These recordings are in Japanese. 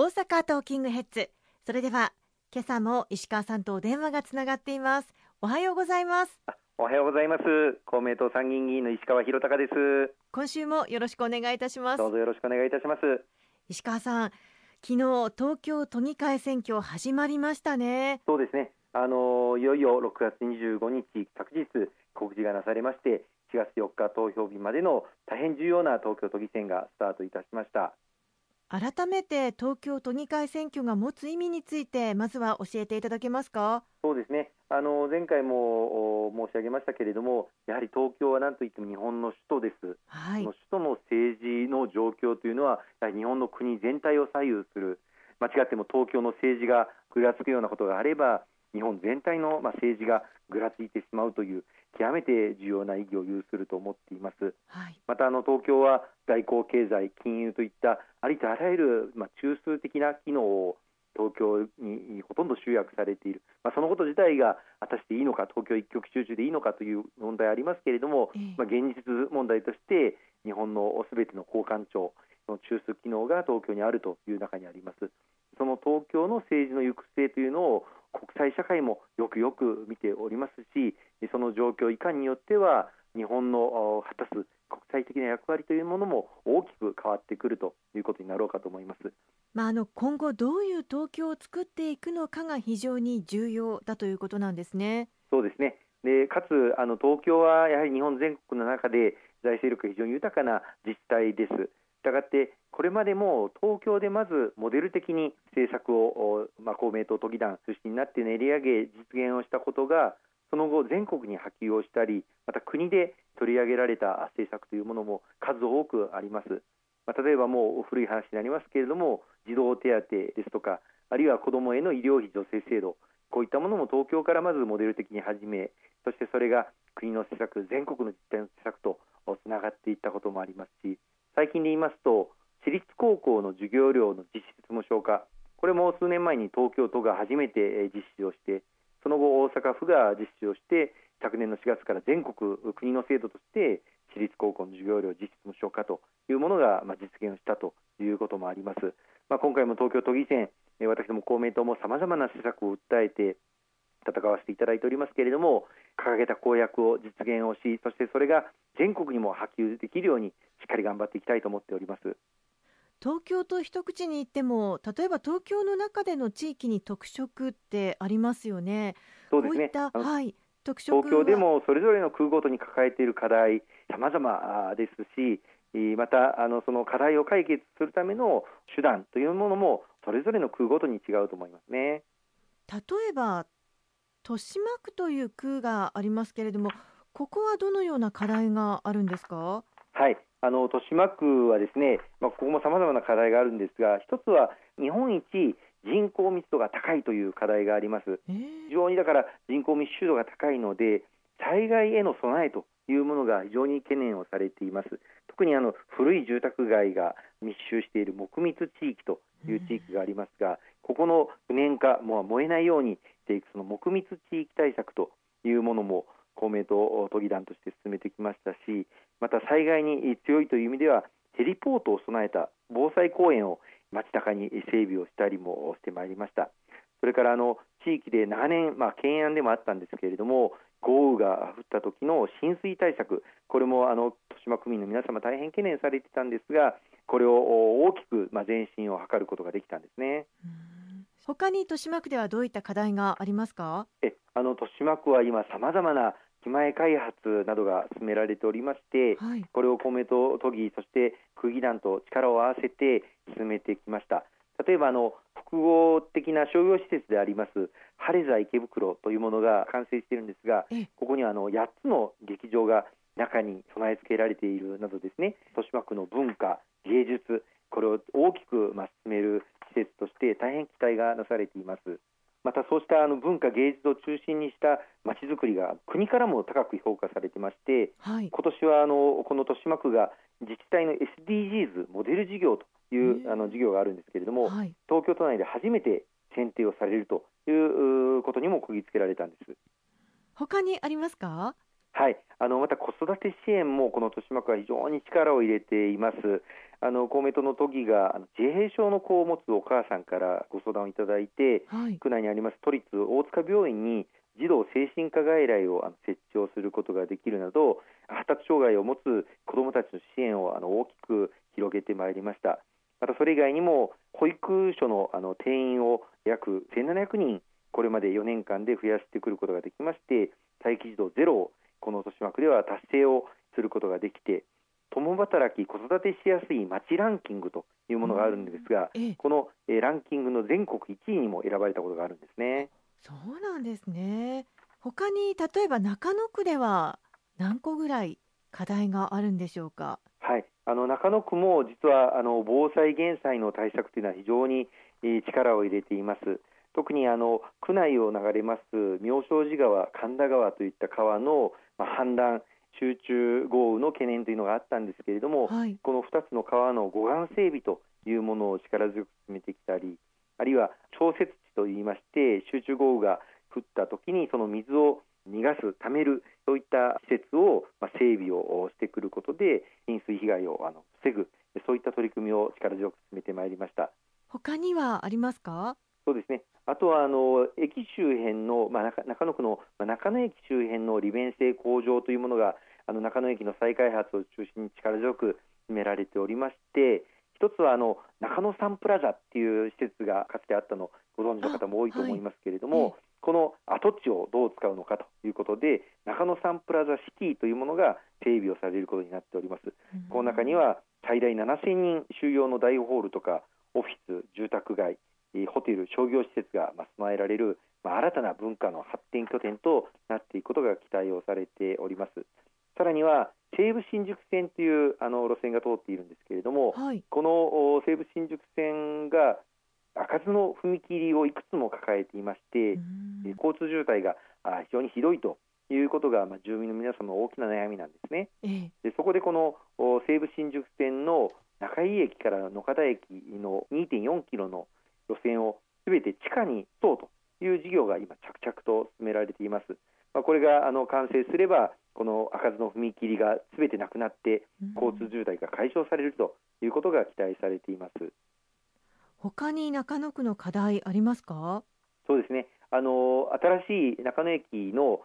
大阪トーキングヘッズ。それでは今朝も石川さんと電話がつながっています。おはようございます。おはようございます。公明党参議院議員の石川博隆です。今週もよろしくお願いいたします。どうぞよろしくお願いいたします。石川さん昨日東京都議会選挙始まりましたね。そうですね。あのいよいよ6月25日昨日告示がなされまして4月4日投票日までの大変重要な東京都議選がスタートいたしました改めて東京都議会選挙が持つ意味についてまずは教えていただけますか？そうですね。あの前回も申し上げましたけれどもやはり東京は何といっても日本の首都です、はい、首都の政治の状況というのは日本の国全体を左右する間違っても東京の政治がぐらつくようなことがあれば日本全体の政治がぐらついてしまうという極めて重要な意義を有すると思っています、はい、またあの東京は外交経済金融といったありとあらゆる、まあ、中枢的な機能を東京にほとんど集約されている、まあ、そのこと自体が果たしていいのか東京一極集中でいいのかという問題ありますけれども、えまあ、現実問題として日本のすべての交換庁の中枢機能が東京にあるという中にあります。その東京の政治の行く末というのを国際社会もよくよく見ておりますしその状況いかんによっては日本の果たす国際的な役割というものも大きく変わってくるということになろうかと思います。まあ、あの今後どういう東京を作っていくのかが非常に重要だということなんですね。そうですねでかつあの東京はやはり日本全国の中で財政力が非常に豊かな自治体です。したがってこれまでも東京でまずモデル的に政策を、まあ、公明党都議団出身になって練り上げ実現をしたことがその後全国に波及をしたりまた国で取り上げられた政策というものも数多くあります、まあ、例えばもう古い話になりますけれども児童手当ですとかあるいは子どもへの医療費助成制度こういったものも東京からまずモデル的に始めそしてそれが国の施策全国の実態の施策とつながっていったこともありますし最近で言いますと私立高校の授業料の実質無償化。これも数年前に東京都が初めて実施をしてその後大阪府が実施をして昨年の4月から全国国の制度として私立高校の授業料実質無償化というものが実現したということもあります、まあ、今回も東京都議選私ども公明党もさまざまな施策を訴えて戦わせていただいておりますけれども掲げた公約を実現をしそしてそれが全国にも波及できるようにっかり頑張っていきたいと思っております。東京と一口に言っても例えば東京の中での地域に特色ってありますよね。そうですね。はい、特色東京でもそれぞれの空ごとに抱えている課題様々ですしまたあのその課題を解決するための手段というものもそれぞれの区ごとに違うと思いますね。例えば豊島区という区がありますけれどもここはどのような課題があるんですか？はいあの豊島区はですね、まあ、ここもさまざまな課題があるんですが一つは日本一人口密度が高いという課題があります、非常にだから人口密集度が高いので災害への備えというものが非常に懸念をされています。特にあの古い住宅街が密集している木密地域という地域がありますが、ここの不燃化も燃えないようにしていくその木密地域対策というものも公明党都議団として進めてきましたしまた災害に強いという意味ではヘリポートを備えた防災公園を街中に整備をしたりもしてまいりました。それからあの地域で長年、まあ、懸案でもあったんですけれども豪雨が降った時の浸水対策これもあの豊島区民の皆様大変懸念されていたんですがこれを大きく、まあ、前進を図ることができたんですね。他に豊島区ではどういった課題がありますか？えあの豊島区は今さまざまな駅前開発などが進められておりまして、はい、これを公明党都議そして区議団と力を合わせて進めてきました。例えばあの複合的な商業施設であります晴れ座池袋というものが完成しているんですがここにはあの8つの劇場が中に備え付けられているなどですね。豊島区の文化芸術これを大きくま進める施設として大変期待がなされていますまたそうしたあの文化芸術を中心にしたまちづくりが国からも高く評価されてまして、はい、今年はあのこの豊島区が自治体の SDGs モデル事業というあの事業があるんですけれども、はい、東京都内で初めて選定をされるということにも釘付けられたんです。他にありますか？はい、あのまた子育て支援もこの豊島区は非常に力を入れています。あの公明党の都議が自閉症の子を持つお母さんからご相談をいただいて、はい。区内にあります都立大塚病院に児童精神科外来をあの設置をすることができるなど発達障害を持つ子どもたちの支援をあの大きく広げてまいりましたまたそれ以外にも保育所のあの定員を約1700人これまで4年間で増やしてくることができまして待機児童ゼロをこの豊島区では達成をすることができて共働き子育てしやすい町ランキングというものがあるんですが、ええ、このえランキングの全国1位にも選ばれたことがあるんですね。そうなんですね。他に例えば中野区では何個ぐらい課題があるんでしょうか？はい、あの中野区も実はあの防災減災の対策というのは非常に、え力を入れています。特にあの区内を流れます妙正寺川、神田川といった川の、まあ、氾濫集中豪雨の懸念というのがあったんですけれども、はい、この2つの川の護岸整備というものを力強く進めてきたりあるいは調節池といいまして集中豪雨が降った時にその水を逃がす、ためるそういった施設を、ま整備をしてくることで浸水被害をあの防ぐそういった取り組みを力強く進めてまいりました。他にはありますか？そうですねあとはあの駅周辺の、まあ、中野区の、まあ、中野駅周辺の利便性向上というものがあの中野駅の再開発を中心に力強く進められておりまして一つはあの中野サンプラザっていう施設がかつてあったのをご存知の方も多いと思いますけれども、はい、この跡地をどう使うのかということで中野サンプラザシティというものが整備をされることになっております。うん、この中には最大7000人収容の大ホールとかオフィス、住宅街、ホテル、商業施設が備えられる、まあ、新たな文化の発展拠点となっていくことが期待をされております。さらには西武新宿線というあの路線が通っているんですけれども、はい、この西武新宿線が開かずの踏切をいくつも抱えていまして、交通渋滞が非常にひどいということが、まあ、住民の皆様の大きな悩みなんですね。えでそこでこの西武新宿線の中井駅から野方駅の2.4キロの路線をすべて地下に通という事業が今着々と進められています。まあ、これがあの完成すればこの開かずの踏切がすべてなくなって交通渋滞が解消されるということが期待されています。他に中野区の課題ありますか？そうですねあの新しい中野駅の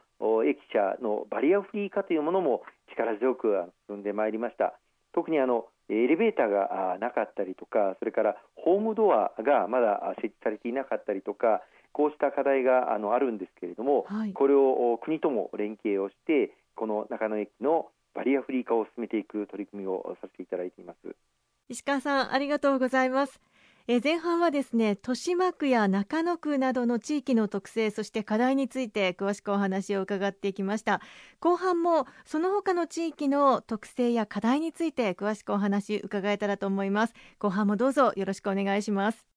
駅舎のバリアフリー化というものも力強く進んでまいりました特にあのエレベーターがなかったりとかそれからホームドアがまだ設置されていなかったりとかこうした課題があのあるんですけれども、はい、これを国とも連携をしてこの中野駅のバリアフリー化を進めていく取り組みをさせていただいています。石川さんありがとうございますえ前半はですね豊島区や中野区などの地域の特性そして課題について詳しくお話を伺っていきました。後半もその他の地域の特性や課題について詳しくお話伺えたらと思います。後半もどうぞよろしくお願いします。